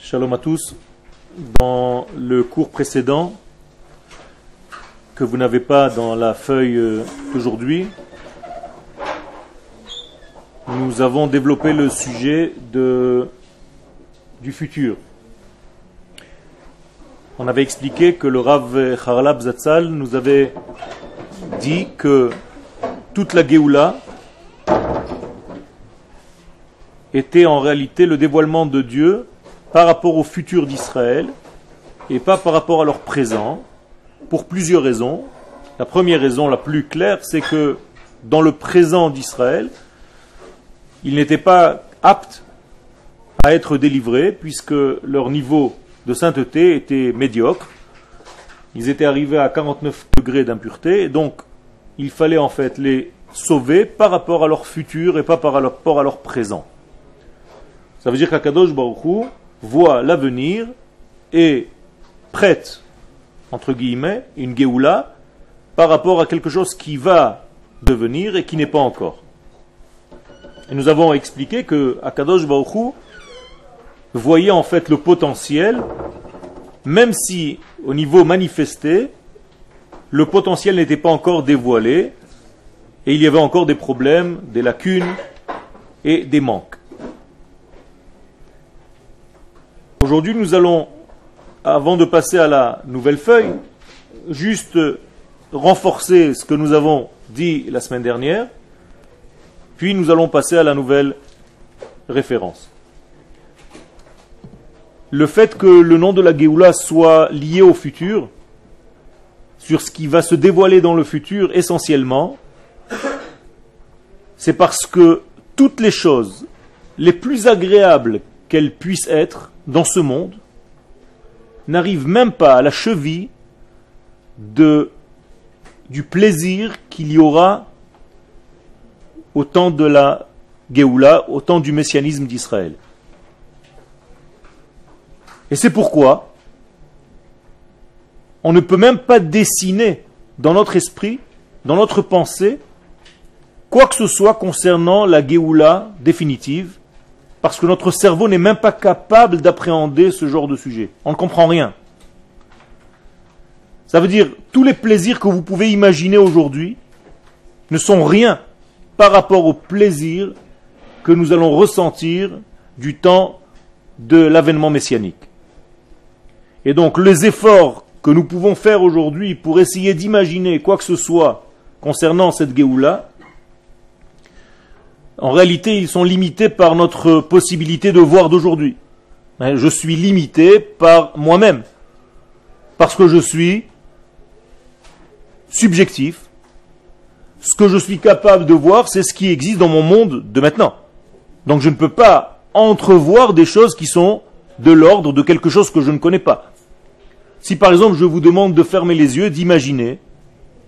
Shalom à tous. Dans le cours précédent, que vous n'avez pas dans la feuille euh, d'aujourd'hui, nous avons développé le sujet du futur. On avait expliqué que le Rav Haralab Zatzal nous avait dit que toute la Géoula était en réalité le dévoilement de Dieu par rapport au futur d'Israël et pas par rapport à leur présent, pour plusieurs raisons. La première raison, la plus claire, c'est que dans le présent d'Israël, ils n'étaient pas aptes à être délivrés puisque leur niveau de sainteté était médiocre. Ils étaient arrivés à 49 degrés d'impureté, et donc il fallait en fait les sauver par rapport à leur futur et pas par rapport à leur présent. Ça veut dire qu'Akadosh Baruch voit l'avenir et prête, entre guillemets, une Géoula par rapport à quelque chose qui va devenir et qui n'est pas encore. Nous avons expliqué que Akadosh Baruch voyait en fait le potentiel, même si au niveau manifesté, le potentiel n'était pas encore dévoilé, et il y avait encore des problèmes, des lacunes et des manques. Aujourd'hui, nous allons, avant de passer à la nouvelle feuille, juste renforcer ce que nous avons dit la semaine dernière, puis nous allons passer à la nouvelle référence. Le fait que le nom de la Géoula soit lié au futur, sur ce qui va se dévoiler dans le futur essentiellement, c'est parce que toutes les choses les plus agréables qu'elles puissent être dans ce monde n'arrive même pas à la cheville du plaisir qu'il y aura au temps de la Géoula, au temps du messianisme d'Israël. Et c'est pourquoi on ne peut même pas dessiner dans notre esprit, dans notre pensée, quoi que ce soit concernant la Géoula définitive, parce que notre cerveau n'est même pas capable d'appréhender ce genre de sujet. On ne comprend rien. Ça veut dire, tous les plaisirs que vous pouvez imaginer aujourd'hui ne sont rien par rapport au plaisir que nous allons ressentir du temps de l'avènement messianique. Et donc, les efforts que nous pouvons faire aujourd'hui pour essayer d'imaginer quoi que ce soit concernant cette Géoula, en réalité, ils sont limités par notre possibilité de voir d'aujourd'hui. Je suis limité par moi-même. Parce que je suis subjectif. Ce que je suis capable de voir, c'est ce qui existe dans mon monde de maintenant. Donc je ne peux pas entrevoir des choses qui sont de l'ordre de quelque chose que je ne connais pas. Si par exemple je vous demande de fermer les yeux, d'imaginer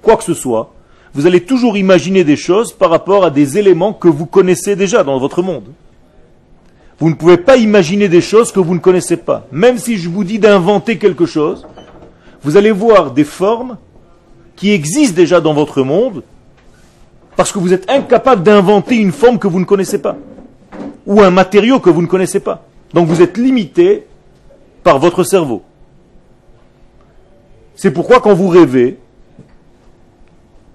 quoi que ce soit, vous allez toujours imaginer des choses par rapport à des éléments que vous connaissez déjà dans votre monde. Vous ne pouvez pas imaginer des choses que vous ne connaissez pas. Même si je vous dis d'inventer quelque chose, vous allez voir des formes qui existent déjà dans votre monde parce que vous êtes incapable d'inventer une forme que vous ne connaissez pas ou un matériau que vous ne connaissez pas. Donc vous êtes limité par votre cerveau. C'est pourquoi quand vous rêvez,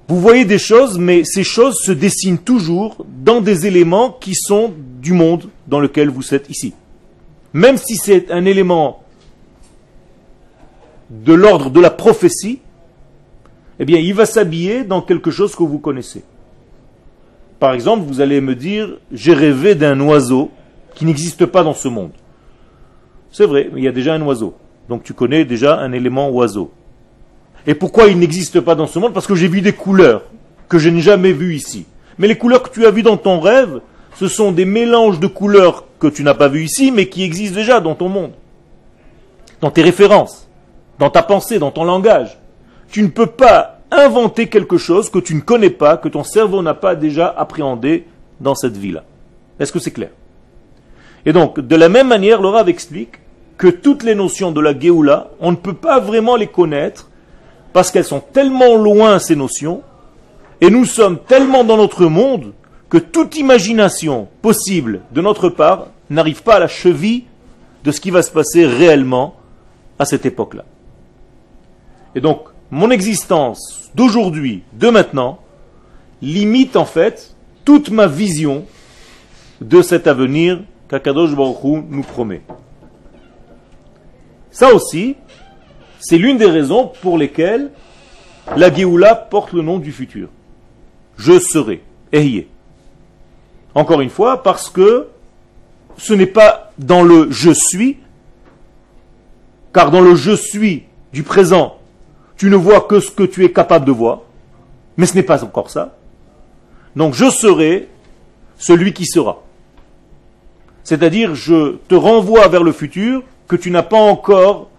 vous voyez des choses, mais ces choses se dessinent toujours dans des éléments qui sont du monde dans lequel vous êtes ici. Même si c'est un élément de l'ordre de la prophétie, eh bien, il va s'habiller dans quelque chose que vous connaissez. Par exemple, vous allez me dire, j'ai rêvé d'un oiseau qui n'existe pas dans ce monde. C'est vrai, il y a déjà un oiseau. Donc tu connais déjà un élément oiseau. Et pourquoi il n'existe pas dans ce monde? Parce que j'ai vu des couleurs que je n'ai jamais vues ici. Mais les couleurs que tu as vues dans ton rêve, ce sont des mélanges de couleurs que tu n'as pas vues ici, mais qui existent déjà dans ton monde. Dans tes références, dans ta pensée, dans ton langage. Tu ne peux pas inventer quelque chose que tu ne connais pas, que ton cerveau n'a pas déjà appréhendé dans cette vie-là. Est-ce que c'est clair? Et donc, de la même manière, le Rav explique que toutes les notions de la Géoula, on ne peut pas vraiment les connaître parce qu'elles sont tellement loin, ces notions, et nous sommes tellement dans notre monde que toute imagination possible de notre part n'arrive pas à la cheville de ce qui va se passer réellement à cette époque-là. Et donc, mon existence d'aujourd'hui, de maintenant, limite en fait toute ma vision de cet avenir qu'Akadosh Baruch nous promet. Ça aussi, c'est l'une des raisons pour lesquelles la Géoula porte le nom du futur. Je serai, Ehye. Encore une fois, parce que ce n'est pas dans le je suis, car dans le je suis du présent, tu ne vois que ce que tu es capable de voir, mais ce n'est pas encore ça. Donc je serai celui qui sera. C'est-à-dire, je te renvoie vers le futur que tu n'as pas encore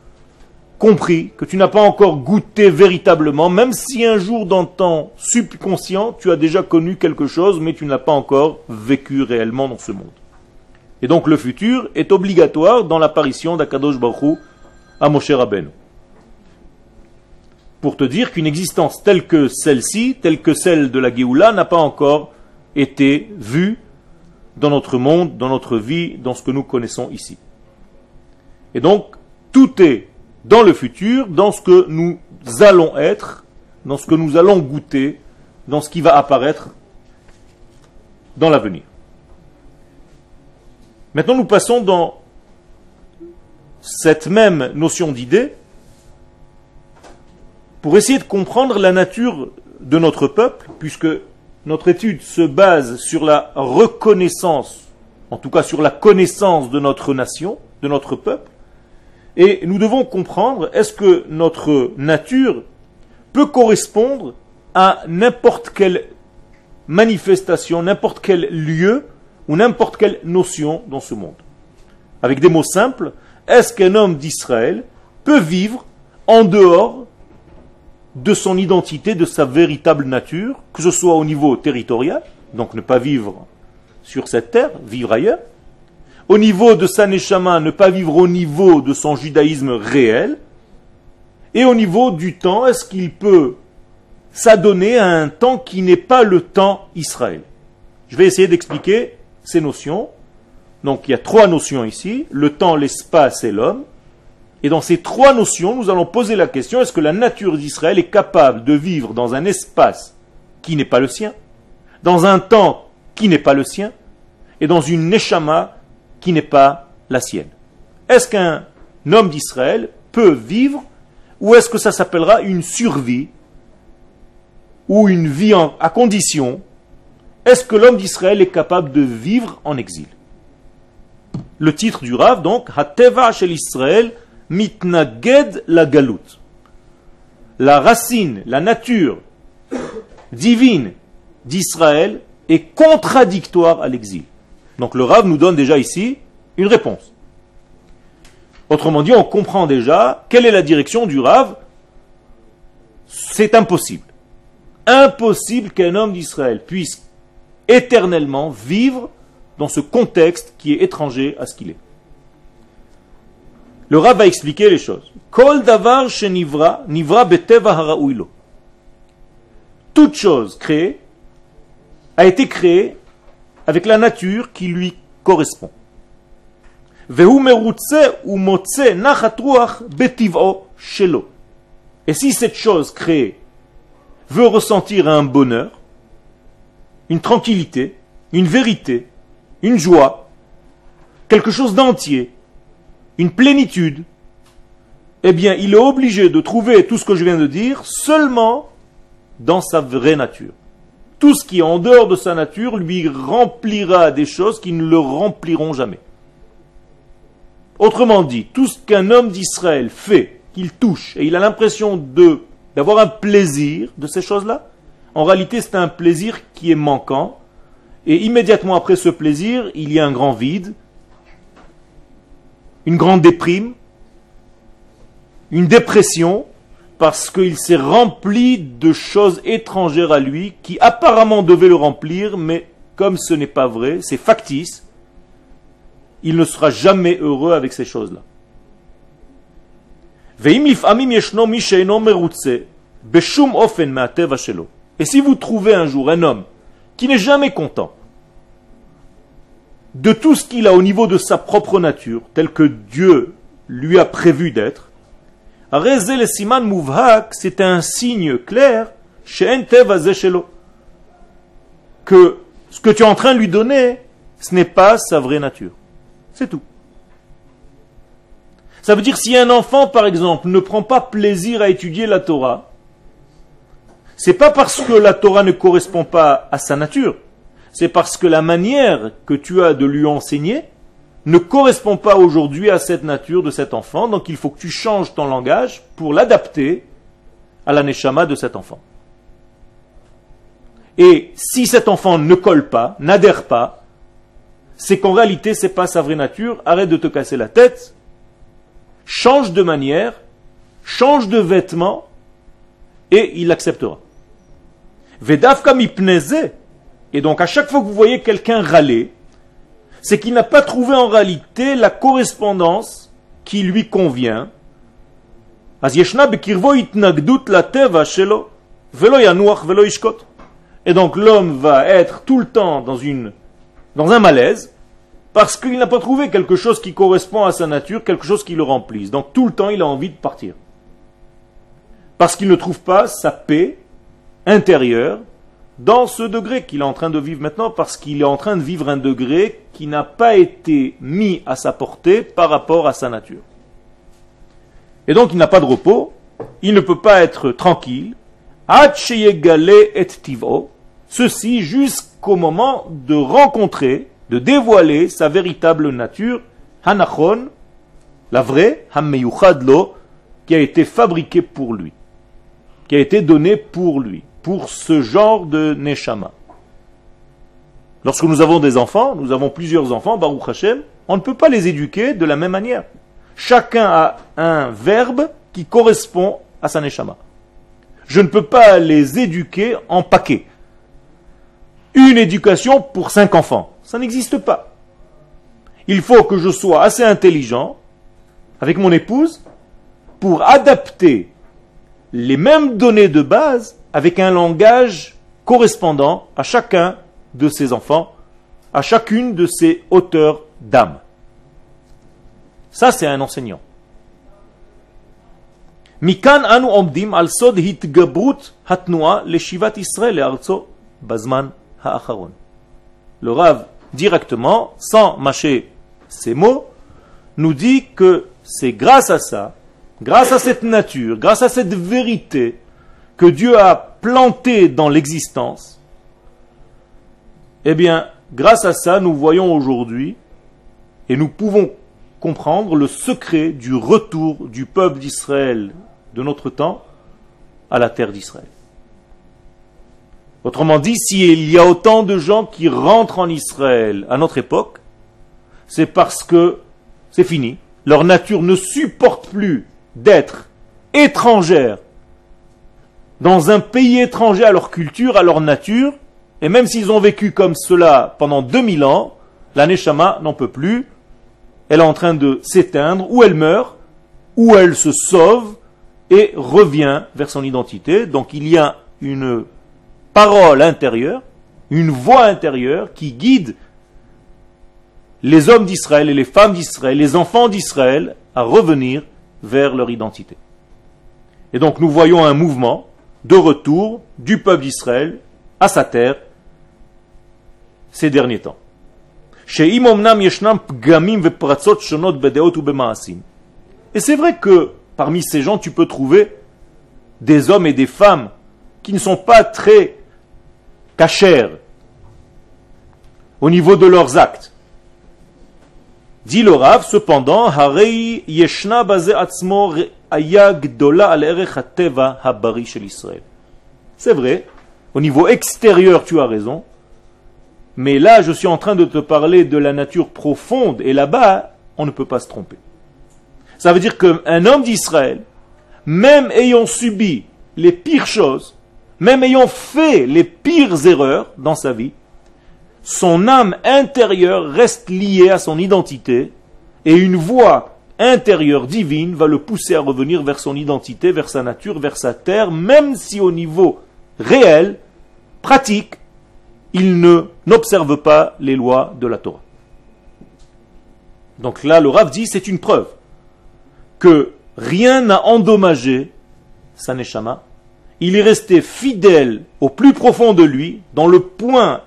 compris, que tu n'as pas encore goûté véritablement, même si un jour dans ton subconscient, tu as déjà connu quelque chose, mais tu n'as pas encore vécu réellement dans ce monde. Et donc le futur est obligatoire dans l'apparition d'Akadosh Baruch à Moshe Rabbeinu. Pour te dire qu'une existence telle que celle-ci, telle que celle de la Géoula, n'a pas encore été vue dans notre monde, dans notre vie, dans ce que nous connaissons ici. Et donc, tout est dans le futur, dans ce que nous allons être, dans ce que nous allons goûter, dans ce qui va apparaître dans l'avenir. Maintenant, nous passons dans cette même notion d'idée pour essayer de comprendre la nature de notre peuple, puisque notre étude se base sur la reconnaissance, en tout cas sur la connaissance de notre nation, de notre peuple, et nous devons comprendre est-ce que notre nature peut correspondre à n'importe quelle manifestation, n'importe quel lieu ou n'importe quelle notion dans ce monde? Avec des mots simples, est-ce qu'un homme d'Israël peut vivre en dehors de son identité, de sa véritable nature, que ce soit au niveau territorial, donc ne pas vivre sur cette terre, vivre ailleurs, au niveau de sa neshama, ne pas vivre au niveau de son judaïsme réel, et au niveau du temps, est-ce qu'il peut s'adonner à un temps qui n'est pas le temps Israël? Je vais essayer d'expliquer ces notions. Donc il y a trois notions ici, le temps, l'espace et l'homme. Et dans ces trois notions, nous allons poser la question, est-ce que la nature d'Israël est capable de vivre dans un espace qui n'est pas le sien, dans un temps qui n'est pas le sien, et dans une neshama qui n'est pas la sienne. Est-ce qu'un homme d'Israël peut vivre ou est-ce que ça s'appellera une survie ou une vie à condition Est-ce que l'homme d'Israël est capable de vivre en exil? Le titre du Rav, donc, Hateva shel Israël mitnaged la galout. La racine, la nature divine d'Israël est contradictoire à l'exil. Donc le Rav nous donne déjà ici une réponse. Autrement dit, on comprend déjà quelle est la direction du Rav. C'est impossible. Impossible qu'un homme d'Israël puisse éternellement vivre dans ce contexte qui est étranger à ce qu'il est. Le Rav va expliquer les choses. Kol davar nivra Toute chose créée a été créée avec la nature qui lui correspond. Et si cette chose créée veut ressentir un bonheur, une tranquillité, une vérité, une joie, quelque chose d'entier, une plénitude, eh bien, il est obligé de trouver tout ce que je viens de dire seulement dans sa vraie nature tout ce qui est en dehors de sa nature lui remplira des choses qui ne le rempliront jamais. Autrement dit, tout ce qu'un homme d'Israël fait, qu'il touche, et il a l'impression d'avoir un plaisir de ces choses-là, en réalité c'est un plaisir qui est manquant, et immédiatement après ce plaisir, il y a un grand vide, une grande déprime, une dépression, parce qu'il s'est rempli de choses étrangères à lui qui apparemment devaient le remplir, mais comme ce n'est pas vrai, c'est factice, il ne sera jamais heureux avec ces choses-là. Et si vous trouvez un jour un homme qui n'est jamais content de tout ce qu'il a au niveau de sa propre nature, tel que Dieu lui a prévu d'être, le siman mouvhak, c'est un signe clair que ce que tu es en train de lui donner, ce n'est pas sa vraie nature. C'est tout. Ça veut dire si un enfant, par exemple, ne prend pas plaisir à étudier la Torah, c'est pas parce que la Torah ne correspond pas à sa nature, c'est parce que la manière que tu as de lui enseigner ne correspond pas aujourd'hui à cette nature de cet enfant, donc il faut que tu changes ton langage pour l'adapter à la neshama de cet enfant. Et si cet enfant ne colle pas, n'adhère pas, c'est qu'en réalité, c'est pas sa vraie nature, arrête de te casser la tête, change de manière, change de vêtements, et il acceptera. Vedavka Et donc, à chaque fois que vous voyez quelqu'un râler, c'est qu'il n'a pas trouvé en réalité la correspondance qui lui convient. Et donc l'homme va être tout le temps dans, dans un malaise parce qu'il n'a pas trouvé quelque chose qui correspond à sa nature, quelque chose qui le remplisse. Donc tout le temps il a envie de partir. Parce qu'il ne trouve pas sa paix intérieure dans ce degré qu'il est en train de vivre maintenant, parce qu'il est en train de vivre un degré qui n'a pas été mis à sa portée par rapport à sa nature. Et donc il n'a pas de repos, il ne peut pas être tranquille, et tivo, ceci jusqu'au moment de rencontrer, de dévoiler sa véritable nature, Hanachon, la vraie, Hammeyuchadlo, qui a été fabriquée pour lui, qui a été donnée pour lui pour ce genre de Neshama. Lorsque nous avons des enfants, nous avons plusieurs enfants, Baruch Hashem, on ne peut pas les éduquer de la même manière. Chacun a un verbe qui correspond à sa Neshama. Je ne peux pas les éduquer en paquet. Une éducation pour cinq enfants. Ça n'existe pas. Il faut que je sois assez intelligent avec mon épouse pour adapter les mêmes données de base avec un langage correspondant à chacun de ses enfants, à chacune de ses hauteurs d'âme. Ça, c'est un enseignant. Hitgabrut hatnoa le shivat Israël arzo bazman ha'acharon. Le Rav, directement, sans mâcher ces mots, nous dit que c'est grâce à ça, grâce à cette nature, grâce à cette vérité, que Dieu a planté dans l'existence, eh bien, grâce à ça, nous voyons aujourd'hui et nous pouvons comprendre le secret du retour du peuple d'Israël de notre temps à la terre d'Israël. Autrement dit, s'il y a autant de gens qui rentrent en Israël à notre époque, c'est parce que c'est fini. Leur nature ne supporte plus d'être étrangère dans un pays étranger à leur culture, à leur nature, et même s'ils ont vécu comme cela pendant 2000 ans, la Neshama n'en peut plus, elle est en train de s'éteindre, ou elle meurt, ou elle se sauve et revient vers son identité. Donc il y a une parole intérieure, une voix intérieure qui guide les hommes d'Israël et les femmes d'Israël, les enfants d'Israël à revenir vers leur identité. Et donc nous voyons un mouvement de retour du peuple d'Israël à sa terre ces derniers temps. Et c'est vrai que parmi ces gens, tu peux trouver des hommes et des femmes qui ne sont pas très cachers au niveau de leurs actes. Dit le Rav, cependant, Harei Yeshna Baze Atzmo c'est vrai, au niveau extérieur tu as raison, mais là je suis en train de te parler de la nature profonde, et là-bas on ne peut pas se tromper. Ça veut dire qu'un homme d'Israël, même ayant subi les pires choses, même ayant fait les pires erreurs dans sa vie, son âme intérieure reste liée à son identité et une voix intérieure divine va le pousser à revenir vers son identité, vers sa nature, vers sa terre, même si au niveau réel, pratique, il ne n'observe pas les lois de la Torah. Donc là, le Rav dit, c'est une preuve que rien n'a endommagé sa neshama. Il est resté fidèle au plus profond de lui, dans le point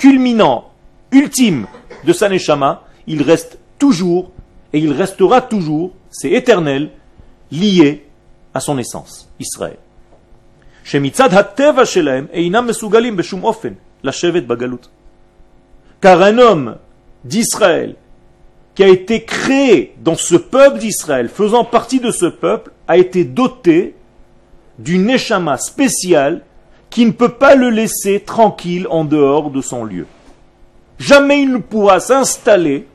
culminant, ultime de sa neshama. Il reste toujours, et il restera toujours, c'est éternel, lié à son essence, Israël. Car un homme d'Israël qui a été créé dans ce peuple d'Israël, faisant partie de ce peuple, a été doté d'une neshama spéciale qui ne peut pas le laisser tranquille en dehors de son lieu. Jamais il ne pourra s'installer,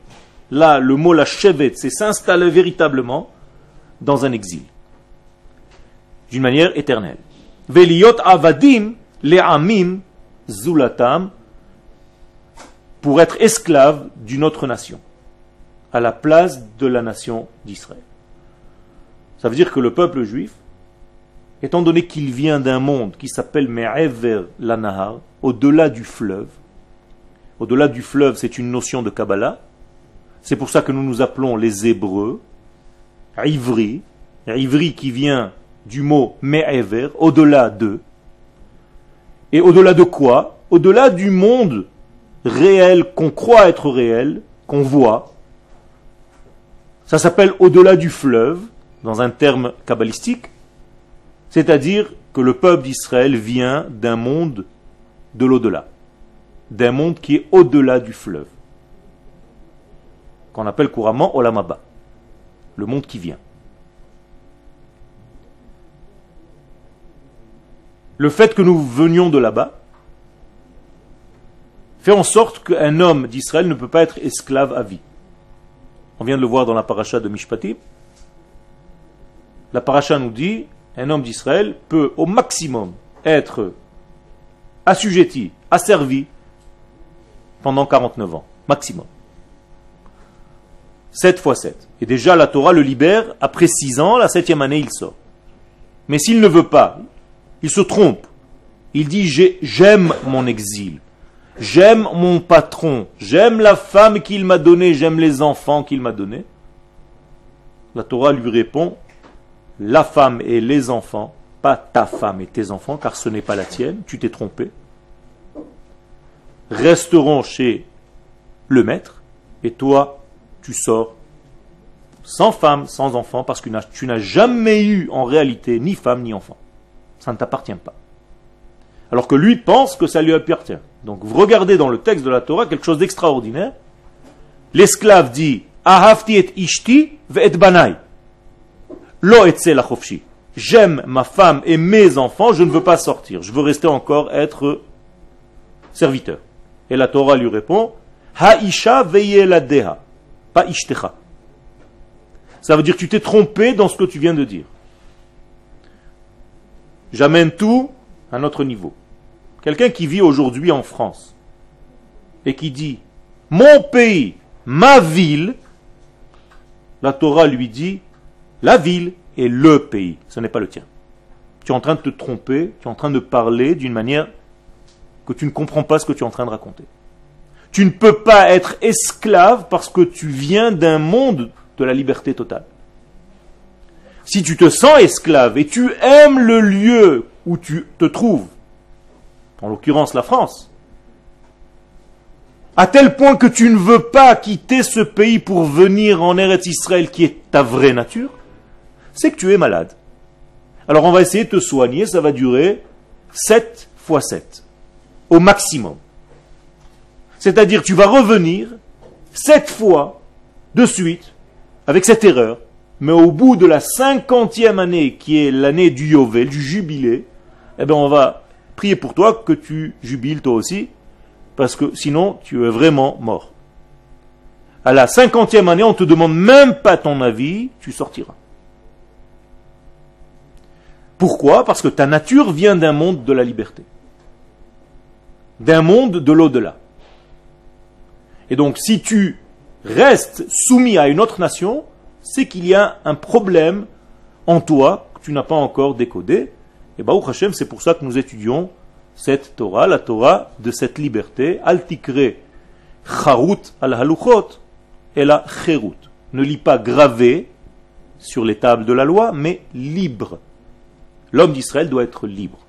là le mot la chevet, c'est s'installer véritablement dans un exil, d'une manière éternelle. Veliot avadim le'amim zulatam pour être esclave d'une autre nation, à la place de la nation d'Israël. Ça veut dire que le peuple juif, étant donné qu'il vient d'un monde qui s'appelle Me'ever l'Anahar, au-delà du fleuve, au-delà du fleuve, c'est une notion de Kabbalah, c'est pour ça que nous nous appelons les Hébreux, Ivri, Ivri qui vient du mot Me'ever, au-delà de. Et au-delà de quoi? Au-delà du monde réel qu'on croit être réel, qu'on voit. Ça s'appelle au-delà du fleuve, dans un terme kabbalistique, c'est-à-dire que le peuple d'Israël vient d'un monde de l'au-delà, d'un monde qui est au-delà du fleuve, qu'on appelle couramment Olamaba, le monde qui vient. le fait que nous venions de là-bas fait en sorte qu'un homme d'Israël ne peut pas être esclave à vie. On vient de le voir dans la paracha de Mishpatim. La paracha nous dit un homme d'Israël peut au maximum être assujetti, asservi pendant 49 ans, maximum. 7 fois 7. Et déjà la Torah le libère, après 6 ans, la septième année il sort. Mais s'il ne veut pas, il se trompe. Il dit j'aime mon exil. J'aime mon patron. J'aime la femme qu'il m'a donnée. J'aime les enfants qu'il m'a donnés. La Torah lui répond la femme et les enfants, pas ta femme et tes enfants, car ce n'est pas la tienne, tu t'es trompé, resteront chez le maître, et toi, tu sors sans femme, sans enfant, parce que tu n'as jamais eu en réalité ni femme ni enfant ça ne t'appartient pas. Alors que lui pense que ça lui appartient. Donc vous regardez dans le texte de la Torah quelque chose d'extraordinaire. L'esclave dit Ahavti et ishti ve banai. Lo et la J'aime ma femme et mes enfants, je ne veux pas sortir. Je veux rester encore être serviteur. Et la Torah lui répond Haisha deha, pas ishtecha. Ça veut dire que tu t'es trompé dans ce que tu viens de dire. J'amène tout à notre niveau. Quelqu'un qui vit aujourd'hui en France et qui dit mon pays, ma ville, la Torah lui dit la ville est le pays, ce n'est pas le tien. Tu es en train de te tromper, tu es en train de parler d'une manière que tu ne comprends pas ce que tu es en train de raconter. Tu ne peux pas être esclave parce que tu viens d'un monde de la liberté totale. Si tu te sens esclave et tu aimes le lieu où tu te trouves, en l'occurrence la France, à tel point que tu ne veux pas quitter ce pays pour venir en Eretz Israël qui est ta vraie nature, c'est que tu es malade. Alors on va essayer de te soigner, ça va durer 7 fois 7, au maximum. C'est-à-dire tu vas revenir 7 fois de suite avec cette erreur mais au bout de la cinquantième année, qui est l'année du Yovel, du jubilé, eh bien on va prier pour toi que tu jubiles toi aussi, parce que sinon tu es vraiment mort. À la cinquantième année, on ne te demande même pas ton avis, tu sortiras. Pourquoi? Parce que ta nature vient d'un monde de la liberté, d'un monde de l'au-delà. Et donc si tu restes soumis à une autre nation, c'est qu'il y a un problème en toi que tu n'as pas encore décodé. Et Baruch Hashem, c'est pour ça que nous étudions cette Torah, la Torah de cette liberté, Altikre Charut al Haluchot, et la chérout. Ne lis pas gravé sur les tables de la loi, mais libre. L'homme d'Israël doit être libre.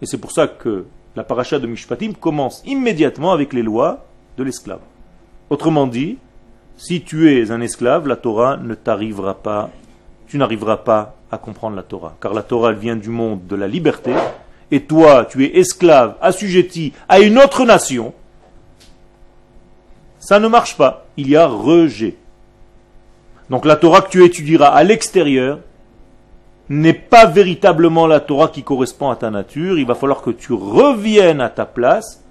Et c'est pour ça que la paracha de Mishpatim commence immédiatement avec les lois de l'esclave. Autrement dit, si tu es un esclave, la Torah ne t'arrivera pas, tu n'arriveras pas à comprendre la Torah. Car la Torah vient du monde de la liberté, et toi, tu es esclave, assujetti à une autre nation. Ça ne marche pas. Il y a rejet. Donc la Torah que tu étudieras à l'extérieur n'est pas véritablement la Torah qui correspond à ta nature. Il va falloir que tu reviennes à ta place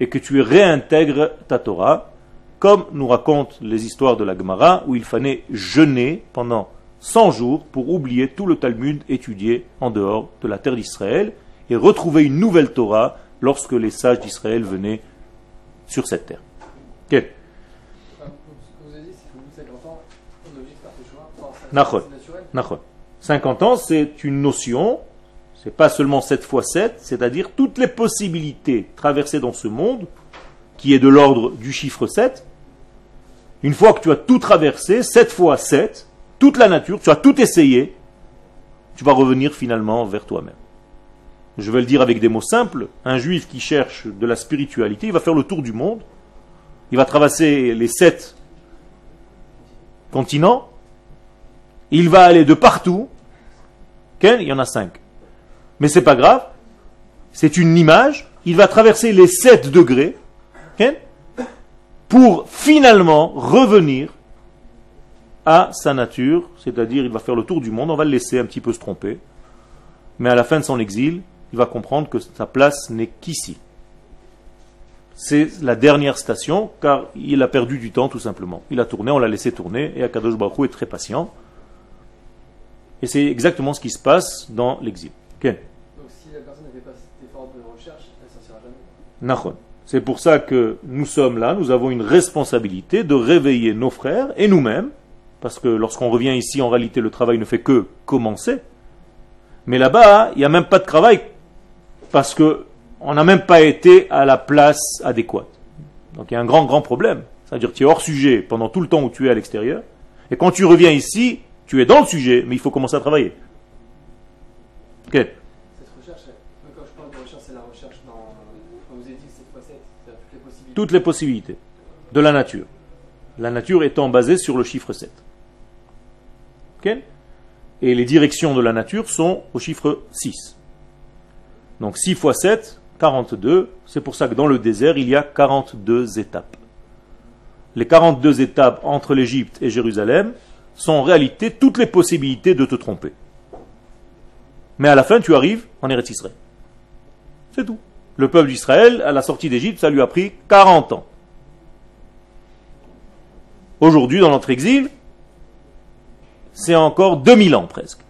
et que tu réintègres ta Torah, comme nous racontent les histoires de la Gemara, où il fallait jeûner pendant 100 jours pour oublier tout le Talmud étudié en dehors de la terre d'Israël et retrouver une nouvelle Torah lorsque les sages d'Israël venaient sur cette terre. Ok 50 ans, c'est une notion, c'est pas seulement 7 fois 7, c'est-à-dire toutes les possibilités traversées dans ce monde, qui est de l'ordre du chiffre 7. Une fois que tu as tout traversé, 7 fois 7, toute la nature, tu as tout essayé, tu vas revenir finalement vers toi-même. Je vais le dire avec des mots simples, un juif qui cherche de la spiritualité, il va faire le tour du monde, il va traverser les sept continents, il va aller de partout. Il y en a cinq. Mais c'est pas grave. C'est une image. Il va traverser les sept degrés. Pour finalement revenir à sa nature. C'est-à-dire, il va faire le tour du monde. On va le laisser un petit peu se tromper. Mais à la fin de son exil, il va comprendre que sa place n'est qu'ici. C'est la dernière station, car il a perdu du temps tout simplement. Il a tourné, on l'a laissé tourner, et Akadosh Baruch est très patient. Et c'est exactement ce qui se passe dans l'exil. Donc si la personne n'avait pas cet effort de recherche, elle s'en jamais. C'est pour ça que nous sommes là, nous avons une responsabilité de réveiller nos frères et nous-mêmes, parce que lorsqu'on revient ici, en réalité, le travail ne fait que commencer. Mais là-bas, il n'y a même pas de travail, parce qu'on n'a même pas été à la place adéquate. Donc il y a un grand, grand problème. C'est-à-dire que tu es hors sujet pendant tout le temps où tu es à l'extérieur, et quand tu reviens ici, tu es dans le sujet, mais il faut commencer à travailler. Ok. Cette recherche, quand je parle de recherche, c'est la recherche dans. Quand vous avez dit cette facette, c'est toutes les possibilités. Toutes les possibilités de la nature. La nature étant basée sur le chiffre 7. Ok Et les directions de la nature sont au chiffre 6. Donc 6 fois 7, 42. C'est pour ça que dans le désert, il y a 42 étapes. Les 42 étapes entre l'Égypte et Jérusalem sont en réalité toutes les possibilités de te tromper. Mais à la fin, tu arrives en Eretz Israël. C'est tout. Le peuple d'Israël, à la sortie d'Égypte, ça lui a pris 40 ans. Aujourd'hui, dans notre exil, c'est encore 2000 ans presque.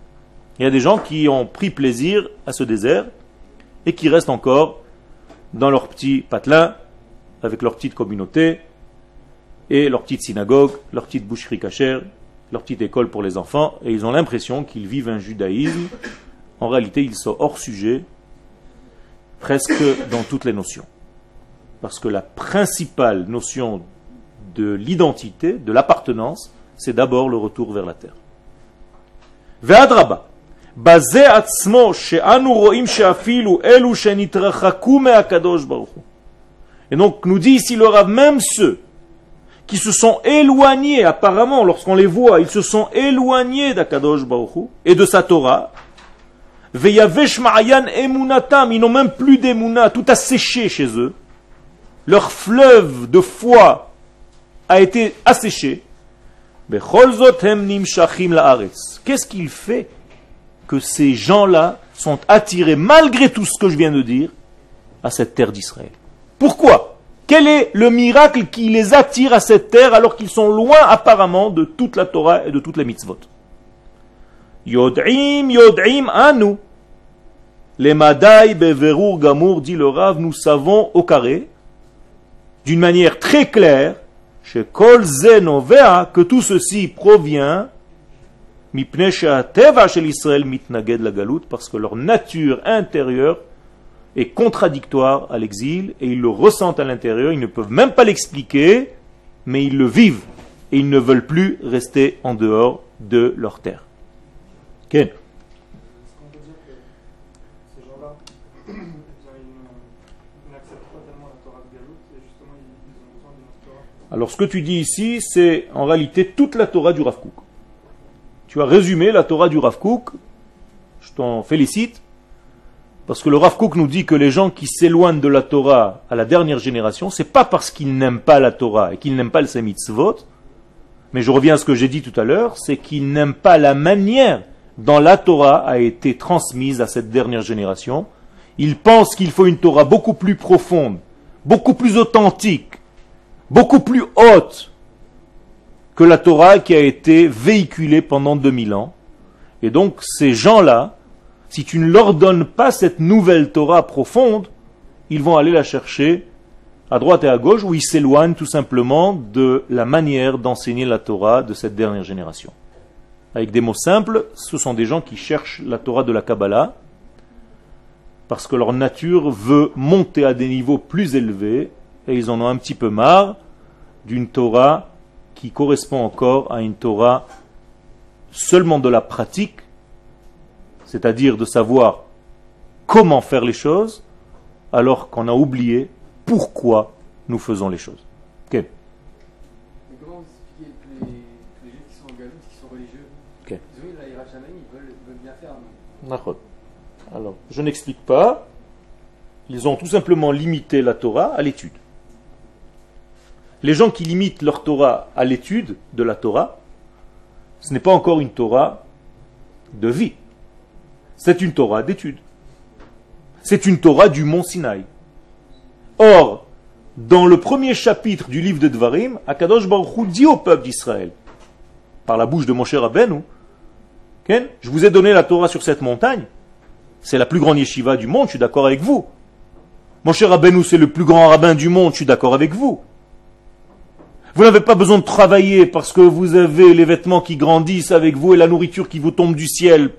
Il y a des gens qui ont pris plaisir à ce désert et qui restent encore dans leur petit patelin, avec leur petite communauté, et leur petite synagogue, leur petite boucherie cachère, leur petite école pour les enfants, et ils ont l'impression qu'ils vivent un judaïsme. En réalité, ils sont hors sujet, presque dans toutes les notions. Parce que la principale notion de l'identité, de l'appartenance, c'est d'abord le retour vers la terre. Ve'adraba. Et donc, nous dit ici le Rav, même ceux qui se sont éloignés, apparemment, lorsqu'on les voit, ils se sont éloignés d'Akadosh Baruch et de sa Torah. Emunatam, ils n'ont même plus d'Emuna, tout a séché chez eux. Leur fleuve de foi a été asséché. Qu'est-ce qu'il fait que ces gens-là sont attirés, malgré tout ce que je viens de dire, à cette terre d'Israël? Pourquoi? Quel est le miracle qui les attire à cette terre alors qu'ils sont loin apparemment de toute la Torah et de toutes les mitzvot? Yod'im, yod'im, anu. Les madai beverur gamour, dit le Rav, nous savons au carré, d'une manière très claire, chez que tout ceci provient teva chez l'Israël mitnaged la galout, parce que leur nature intérieure est contradictoire à l'exil et ils le ressentent à l'intérieur, ils ne peuvent même pas l'expliquer, mais ils le vivent. et ils ne veulent plus rester en dehors de leur terre. Ken Torah Alors ce que tu dis ici, c'est en réalité toute la Torah du Rav Kook. Tu as résumé la Torah du Rav Kook. Je t'en félicite. Parce que le Rav Kook nous dit que les gens qui s'éloignent de la Torah à la dernière génération, c'est pas parce qu'ils n'aiment pas la Torah et qu'ils n'aiment pas le Semitzvot, mais je reviens à ce que j'ai dit tout à l'heure, c'est qu'ils n'aiment pas la manière dont la Torah a été transmise à cette dernière génération. Ils pensent qu'il faut une Torah beaucoup plus profonde, beaucoup plus authentique, beaucoup plus haute que la Torah qui a été véhiculée pendant 2000 ans. Et donc ces gens-là, si tu ne leur donnes pas cette nouvelle Torah profonde, ils vont aller la chercher à droite et à gauche, où ils s'éloignent tout simplement de la manière d'enseigner la Torah de cette dernière génération. Avec des mots simples, ce sont des gens qui cherchent la Torah de la Kabbalah, parce que leur nature veut monter à des niveaux plus élevés, et ils en ont un petit peu marre d'une Torah qui correspond encore à une Torah seulement de la pratique, c'est-à-dire de savoir comment faire les choses, alors qu'on a oublié pourquoi nous faisons les choses. Ok. Mais comment vous expliquez que les, les juifs qui sont en Galoute, qui sont religieux, Ok. ils ont la Hirachamaim, ils veulent, bien faire. mais-. Alors, je n'explique pas. Ils ont tout simplement limité la Torah à l'étude. Les gens qui limitent leur Torah à l'étude de la Torah, ce n'est pas encore une Torah de vie. C'est une Torah d'étude. C'est une Torah du mont Sinaï. Or, dans le premier chapitre du livre de Dvarim, Akadosh Baruch Hu dit au peuple d'Israël, par la bouche de mon cher Ken, je vous ai donné la Torah sur cette montagne. C'est la plus grande yeshiva du monde, je suis d'accord avec vous. Mon cher Rabbeinu, c'est le plus grand rabbin du monde, je suis d'accord avec vous. Vous n'avez pas besoin de travailler parce que vous avez les vêtements qui grandissent avec vous et la nourriture qui vous tombe du ciel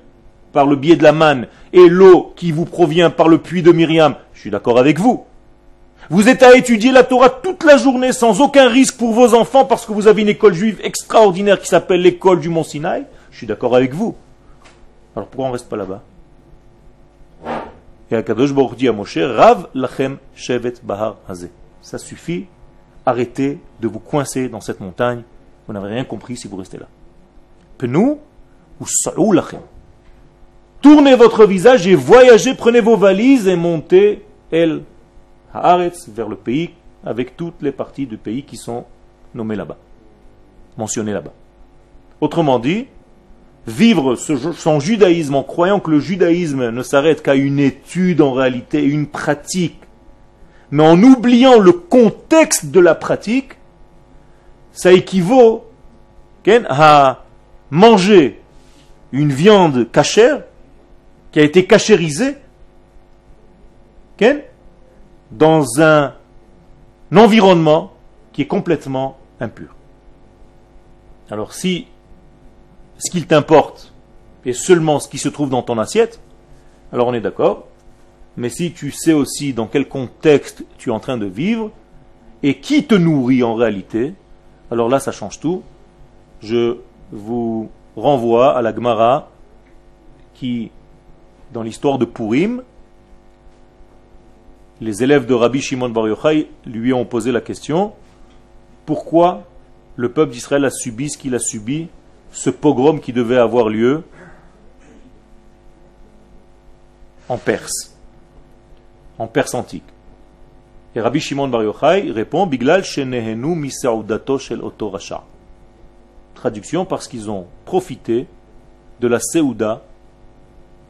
par le biais de la manne et l'eau qui vous provient par le puits de Myriam. Je suis d'accord avec vous. Vous êtes à étudier la Torah toute la journée sans aucun risque pour vos enfants parce que vous avez une école juive extraordinaire qui s'appelle l'école du Mont Sinaï. Je suis d'accord avec vous. Alors pourquoi on reste pas là-bas? Et Akadosh Baruch dit à Moshe, Rav lachem shevet bahar hazeh. Ça suffit. Arrêtez de vous coincer dans cette montagne. Vous n'avez rien compris si vous restez là. Penou ou lachem? Tournez votre visage et voyagez, prenez vos valises et montez El Haaretz vers le pays avec toutes les parties du pays qui sont nommées là-bas, mentionnées là-bas. Autrement dit, vivre son judaïsme en croyant que le judaïsme ne s'arrête qu'à une étude en réalité, une pratique, mais en oubliant le contexte de la pratique, ça équivaut à manger une viande cachère qui a été cachérisée Ken, dans un environnement qui est complètement impur. Alors si ce qu'il t'importe est seulement ce qui se trouve dans ton assiette, alors on est d'accord. Mais si tu sais aussi dans quel contexte tu es en train de vivre et qui te nourrit en réalité, alors là ça change tout. Je vous renvoie à la Gemara qui, dans l'histoire de Purim, les élèves de Rabbi Shimon Bar Yochai lui ont posé la question pourquoi le peuple d'Israël a subi ce qu'il a subi, ce pogrom qui devait avoir lieu en Perse, en Perse antique. Et Rabbi Shimon Bar Yochai répond Biglal shenehenu misaudato shel oto rasha. Traduction parce qu'ils ont profité de la Seouda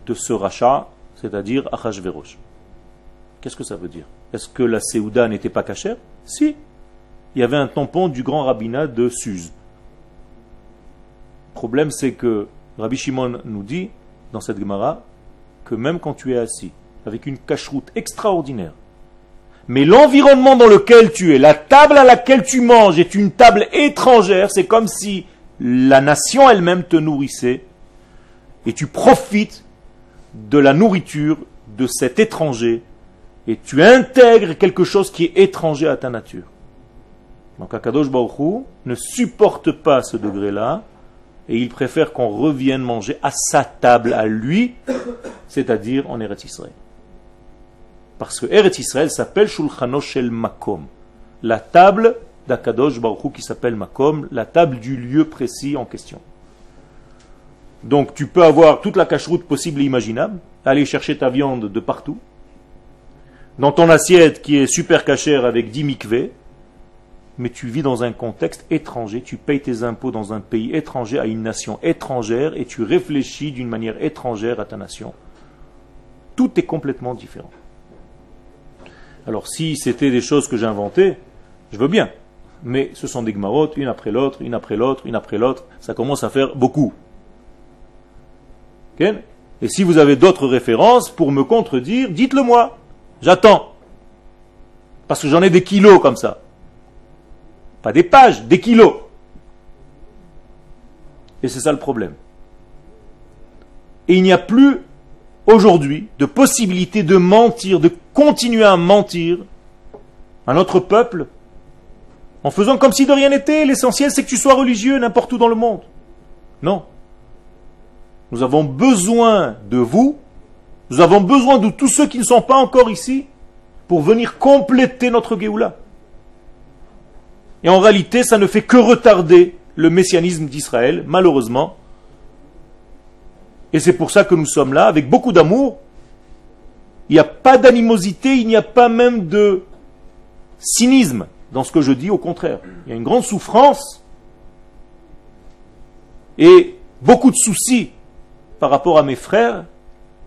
de ce rachat, c'est-à-dire Achashverosh. Qu'est-ce que ça veut dire? Est-ce que la Seouda n'était pas cachère? Si. Il y avait un tampon du grand rabbinat de Suse. Le problème, c'est que Rabbi Shimon nous dit, dans cette Gemara, que même quand tu es assis, avec une cacheroute extraordinaire, mais l'environnement dans lequel tu es, la table à laquelle tu manges est une table étrangère, c'est comme si la nation elle-même te nourrissait, et tu profites de la nourriture de cet étranger, et tu intègres quelque chose qui est étranger à ta nature. Donc Akadosh Baruch Hu ne supporte pas ce degré-là et il préfère qu'on revienne manger à sa table à lui, c'est-à-dire en Eretz Israël. Parce que Eretz Israël s'appelle Shulchano Shel Makom, la table d'Akadosh Baruch Hu qui s'appelle Makom, la table du lieu précis en question. Donc tu peux avoir toute la cacheroute possible et imaginable, aller chercher ta viande de partout, dans ton assiette qui est super cachère avec 10 mikveh, mais tu vis dans un contexte étranger, tu payes tes impôts dans un pays étranger, à une nation étrangère, et tu réfléchis d'une manière étrangère à ta nation. Tout est complètement différent. Alors si c'était des choses que j'inventais, je veux bien. Mais ce sont des gmarottes, une après l'autre, une après l'autre, une après l'autre. Ça commence à faire beaucoup. Et si vous avez d'autres références pour me contredire, dites-le moi. J'attends. Parce que j'en ai des kilos comme ça. Pas des pages, des kilos. Et c'est ça le problème. Et il n'y a plus aujourd'hui de possibilité de mentir, de continuer à mentir à notre peuple en faisant comme si de rien n'était. L'essentiel c'est que tu sois religieux n'importe où dans le monde. Non. Nous avons besoin de vous, nous avons besoin de tous ceux qui ne sont pas encore ici pour venir compléter notre Géoula. Et en réalité, ça ne fait que retarder le messianisme d'Israël, malheureusement. Et c'est pour ça que nous sommes là, avec beaucoup d'amour. Il n'y a pas d'animosité, il n'y a pas même de cynisme dans ce que je dis, au contraire. Il y a une grande souffrance et beaucoup de soucis par rapport à mes frères,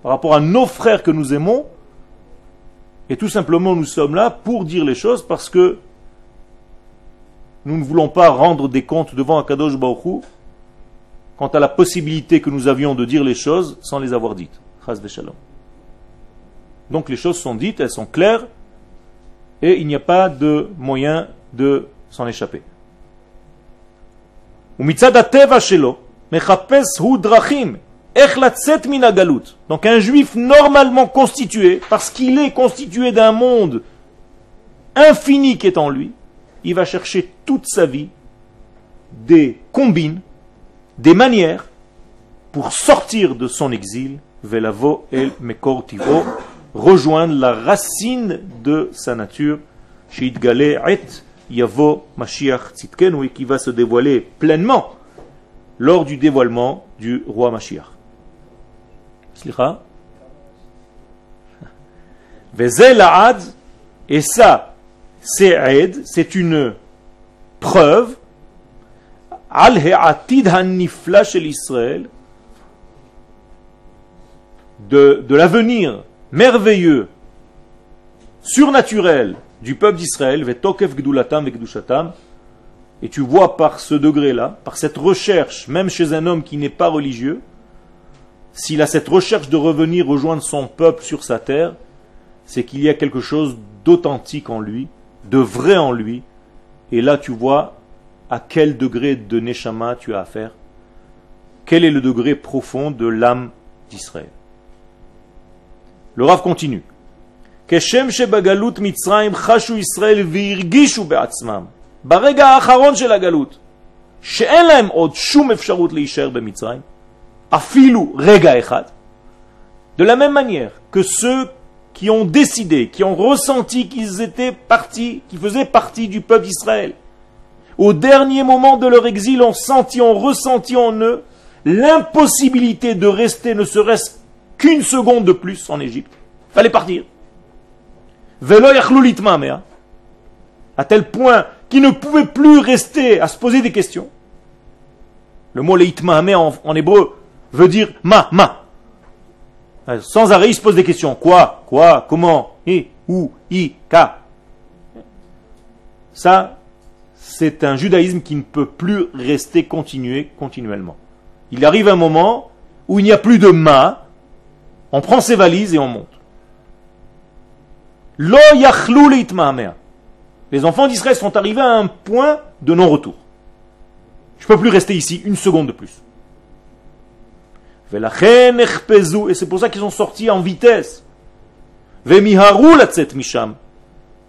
par rapport à nos frères que nous aimons. Et tout simplement, nous sommes là pour dire les choses parce que nous ne voulons pas rendre des comptes devant Akadosh Baruch quant à la possibilité que nous avions de dire les choses sans les avoir dites. Donc les choses sont dites, elles sont claires, et il n'y a pas de moyen de s'en échapper. Donc un juif normalement constitué, parce qu'il est constitué d'un monde infini qui est en lui, il va chercher toute sa vie des combines, des manières pour sortir de son exil, velavo el mekortivo, rejoindre la racine de sa nature, et yavo mashiach qui va se dévoiler pleinement lors du dévoilement du roi Mashiach. Et ça, c'est c'est une preuve al hanifla chez l'Israël de, de l'avenir merveilleux, surnaturel du peuple d'Israël, et tu vois par ce degré-là, par cette recherche, même chez un homme qui n'est pas religieux, s'il a cette recherche de revenir rejoindre son peuple sur sa terre, c'est qu'il y a quelque chose d'authentique en lui, de vrai en lui. Et là, tu vois à quel degré de Neshama tu as affaire. Quel est le degré profond de l'âme d'Israël. Le Rav continue. כשם שבגלות מצרים חשו ישראל והרגישו בעצמם ברגע האחרון של הגלות שאין להם עוד שום אפשרות להישאר במצרים Afilu rega echad. De la même manière que ceux qui ont décidé, qui ont ressenti qu'ils étaient partis, qui faisaient partie du peuple d'Israël, au dernier moment de leur exil, ont senti, ont ressenti en eux l'impossibilité de rester ne serait-ce qu'une seconde de plus en Égypte. Fallait partir. À tel point qu'ils ne pouvaient plus rester à se poser des questions. Le mot leitmame en, en hébreu veut dire ma, ma. Sans arrêt, il se pose des questions. Quoi Quoi Comment Et Où I Ka Ça, c'est un judaïsme qui ne peut plus rester continué continuellement. Il arrive un moment où il n'y a plus de ma, on prend ses valises et on monte. Lo Les enfants d'Israël sont arrivés à un point de non-retour. Je ne peux plus rester ici une seconde de plus. Et c'est pour ça qu'ils sont sortis en vitesse.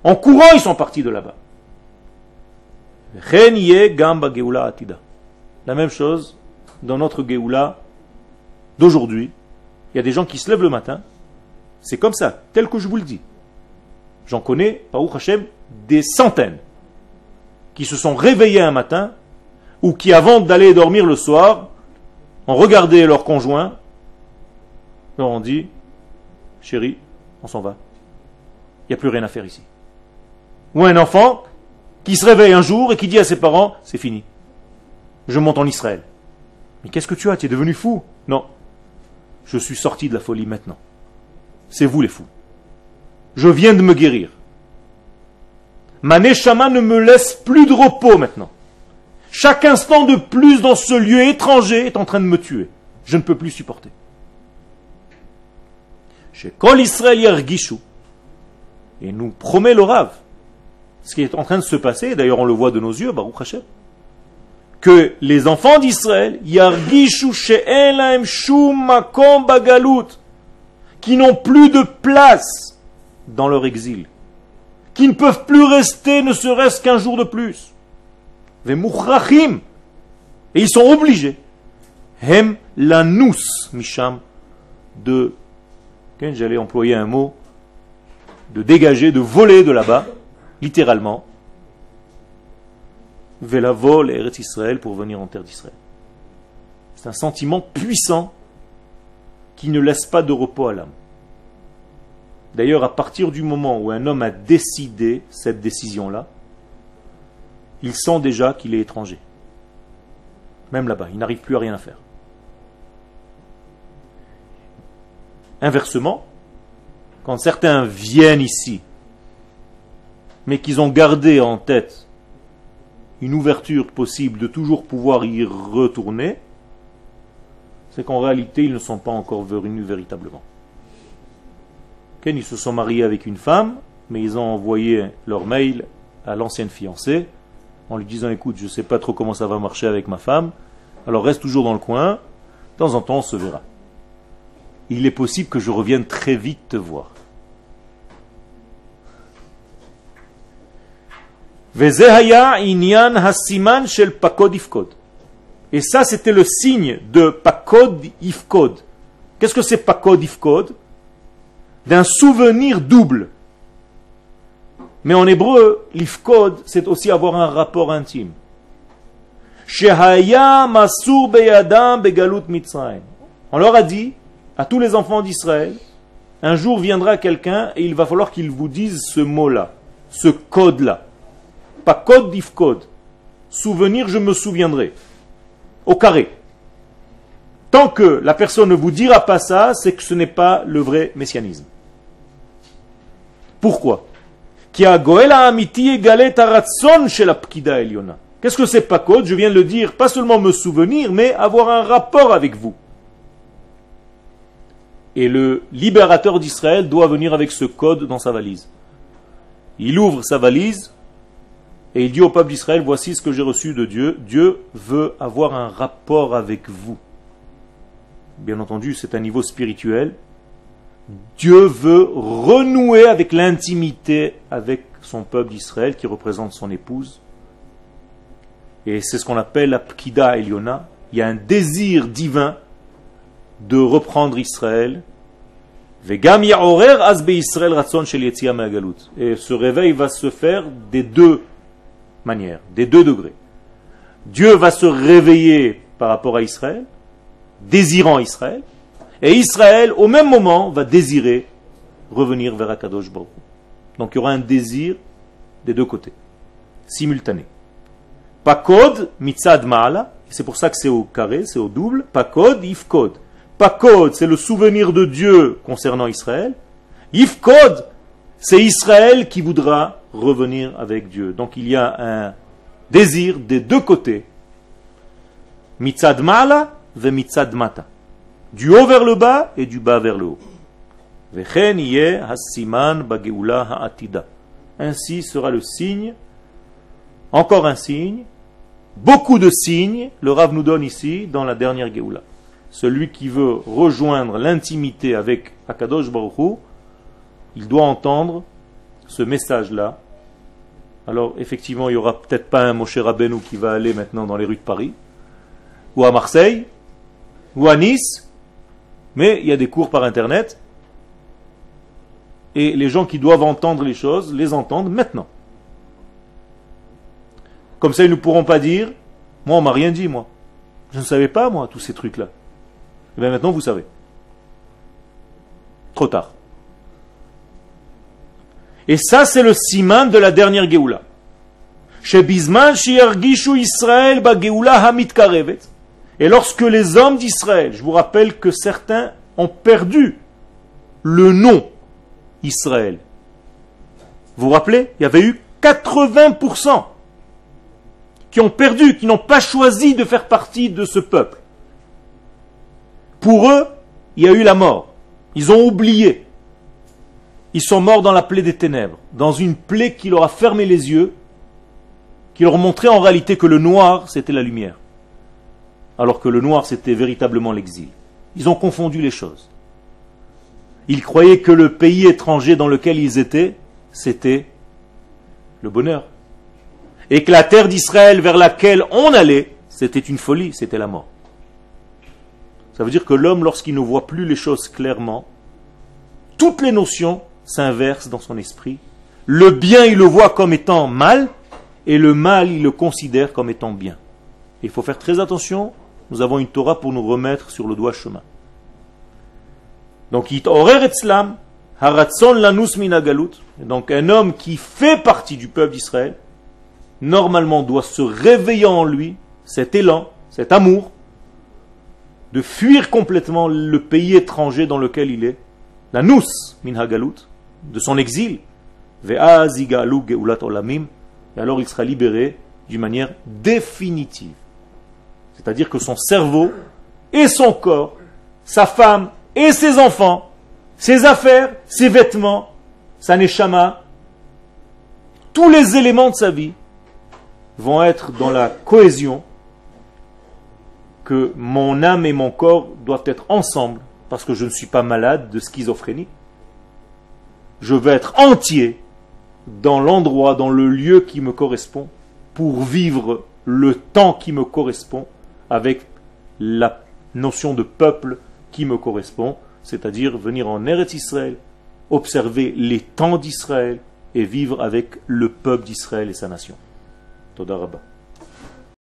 En courant, ils sont partis de là-bas. La même chose dans notre Géoula d'aujourd'hui. Il y a des gens qui se lèvent le matin. C'est comme ça, tel que je vous le dis. J'en connais, Baruch Hashem, des centaines qui se sont réveillés un matin ou qui, avant d'aller dormir le soir, ont regardé leur conjoint, leur ont dit Chérie, on s'en va. Il n'y a plus rien à faire ici. Ou un enfant qui se réveille un jour et qui dit à ses parents C'est fini. Je monte en Israël. Mais qu'est-ce que tu as? Tu es devenu fou? Non. Je suis sorti de la folie maintenant. C'est vous les fous. Je viens de me guérir. Ma neshama ne me laisse plus de repos maintenant. Chaque instant de plus dans ce lieu étranger est en train de me tuer. Je ne peux plus supporter. Chez Kol Israël et nous promet le Rav, ce qui est en train de se passer, d'ailleurs on le voit de nos yeux, Baruch Hashem, que les enfants d'Israël, Yargishu She'elaim Makom Bagalut, qui n'ont plus de place dans leur exil, qui ne peuvent plus rester ne serait-ce qu'un jour de plus. Et ils sont obligés. Hem lanus misham de, j'allais employer un mot, de dégager, de voler de là-bas, littéralement. Vela vol Eretz Israël pour venir en terre d'Israël. C'est un sentiment puissant qui ne laisse pas de repos à l'âme. D'ailleurs, à partir du moment où un homme a décidé cette décision-là, il sent déjà qu'il est étranger. Même là-bas, il n'arrive plus à rien faire. Inversement, quand certains viennent ici, mais qu'ils ont gardé en tête une ouverture possible de toujours pouvoir y retourner, c'est qu'en réalité, ils ne sont pas encore venus véritablement ils se sont mariés avec une femme, mais ils ont envoyé leur mail à l'ancienne fiancée en lui disant écoute, je ne sais pas trop comment ça va marcher avec ma femme, alors reste toujours dans le coin, de temps en temps on se verra. Il est possible que je revienne très vite te voir. Et ça, c'était le signe de Pakod Ifkod. Qu'est-ce que c'est Pakod Ifkod? D'un souvenir double. Mais en hébreu, l'ifkod, c'est aussi avoir un rapport intime. On leur a dit, à tous les enfants d'Israël, un jour viendra quelqu'un et il va falloir qu'il vous dise ce mot-là, ce code-là. Pas code d'ifkod. Souvenir, je me souviendrai. Au carré. Tant que la personne ne vous dira pas ça, c'est que ce n'est pas le vrai messianisme. Pourquoi? Qu'est-ce que c'est Pakod Je viens de le dire, pas seulement me souvenir, mais avoir un rapport avec vous. Et le libérateur d'Israël doit venir avec ce code dans sa valise. Il ouvre sa valise et il dit au peuple d'Israël, voici ce que j'ai reçu de Dieu. Dieu veut avoir un rapport avec vous. Bien entendu, c'est un niveau spirituel, Dieu veut renouer avec l'intimité avec son peuple d'Israël qui représente son épouse. Et c'est ce qu'on appelle la Pkida Eliona. Il y a un désir divin de reprendre Israël. Et ce réveil va se faire des deux manières, des deux degrés. Dieu va se réveiller par rapport à Israël, désirant Israël, et Israël, au même moment, va désirer revenir vers Akadosh Baruch. Donc il y aura un désir des deux côtés, simultané. Pakod, mitzad ma'ala, c'est pour ça que c'est au carré, c'est au double. Pakod, ifkod. Pakod, c'est le souvenir de Dieu concernant Israël. Ifkod, c'est Israël qui voudra revenir avec Dieu. Donc il y a un désir des deux côtés. Mitzad ma'ala, ve mitzad mata du haut vers le bas et du bas vers le haut. Ainsi sera le signe, encore un signe, beaucoup de signes, le Rav nous donne ici dans la dernière Geoula. Celui qui veut rejoindre l'intimité avec Akadosh Baruch il doit entendre ce message-là Alors effectivement, il n'y aura peut-être pas un Moshe Rabbeinu qui va aller maintenant dans les rues de Paris, ou à Marseille, ou à Nice, mais il y a des cours par Internet, et les gens qui doivent entendre les choses les entendent maintenant. Comme ça, ils ne pourront pas dire, moi on m'a rien dit, moi. Je ne savais pas, moi, tous ces trucs-là. Et bien maintenant, vous savez. Trop tard. Et ça, c'est le siman de la dernière Géoula. Chez Bisman, Israël, ba Hamit Karevet. Et lorsque les hommes d'Israël, je vous rappelle que certains ont perdu le nom Israël. Vous vous rappelez? Il y avait eu 80% qui ont perdu, qui n'ont pas choisi de faire partie de ce peuple. Pour eux, il y a eu la mort. Ils ont oublié. Ils sont morts dans la plaie des ténèbres, dans une plaie qui leur a fermé les yeux, qui leur montrait en réalité que le noir, c'était la lumière, alors que le noir, c'était véritablement l'exil. Ils ont confondu les choses. Ils croyaient que le pays étranger dans lequel ils étaient, c'était le bonheur. Et que la terre d'Israël vers laquelle on allait, c'était une folie, c'était la mort. Ça veut dire que l'homme, lorsqu'il ne voit plus les choses clairement, toutes les notions s'inversent dans son esprit. Le bien, il le voit comme étant mal, et le mal, il le considère comme étant bien. Il faut faire très attention, nous avons une Torah pour nous remettre sur le doigt chemin. Donc, Donc, un homme qui fait partie du peuple d'Israël, normalement doit se réveiller en lui cet élan, cet amour, de fuir complètement le pays étranger dans lequel il est, la nous min de son exil, et alors il sera libéré d'une manière définitive. C'est-à-dire que son cerveau et son corps, sa femme et ses enfants, ses affaires, ses vêtements, sa neshama, tous les éléments de sa vie vont être dans la cohésion que mon âme et mon corps doivent être ensemble parce que je ne suis pas malade de schizophrénie. Je veux être entier dans l'endroit, dans le lieu qui me correspond pour vivre le temps qui me correspond avec la notion de peuple qui me correspond, c'est-à-dire venir en Eretz Israël, observer les temps d'Israël et vivre avec le peuple d'Israël et sa nation. Toda.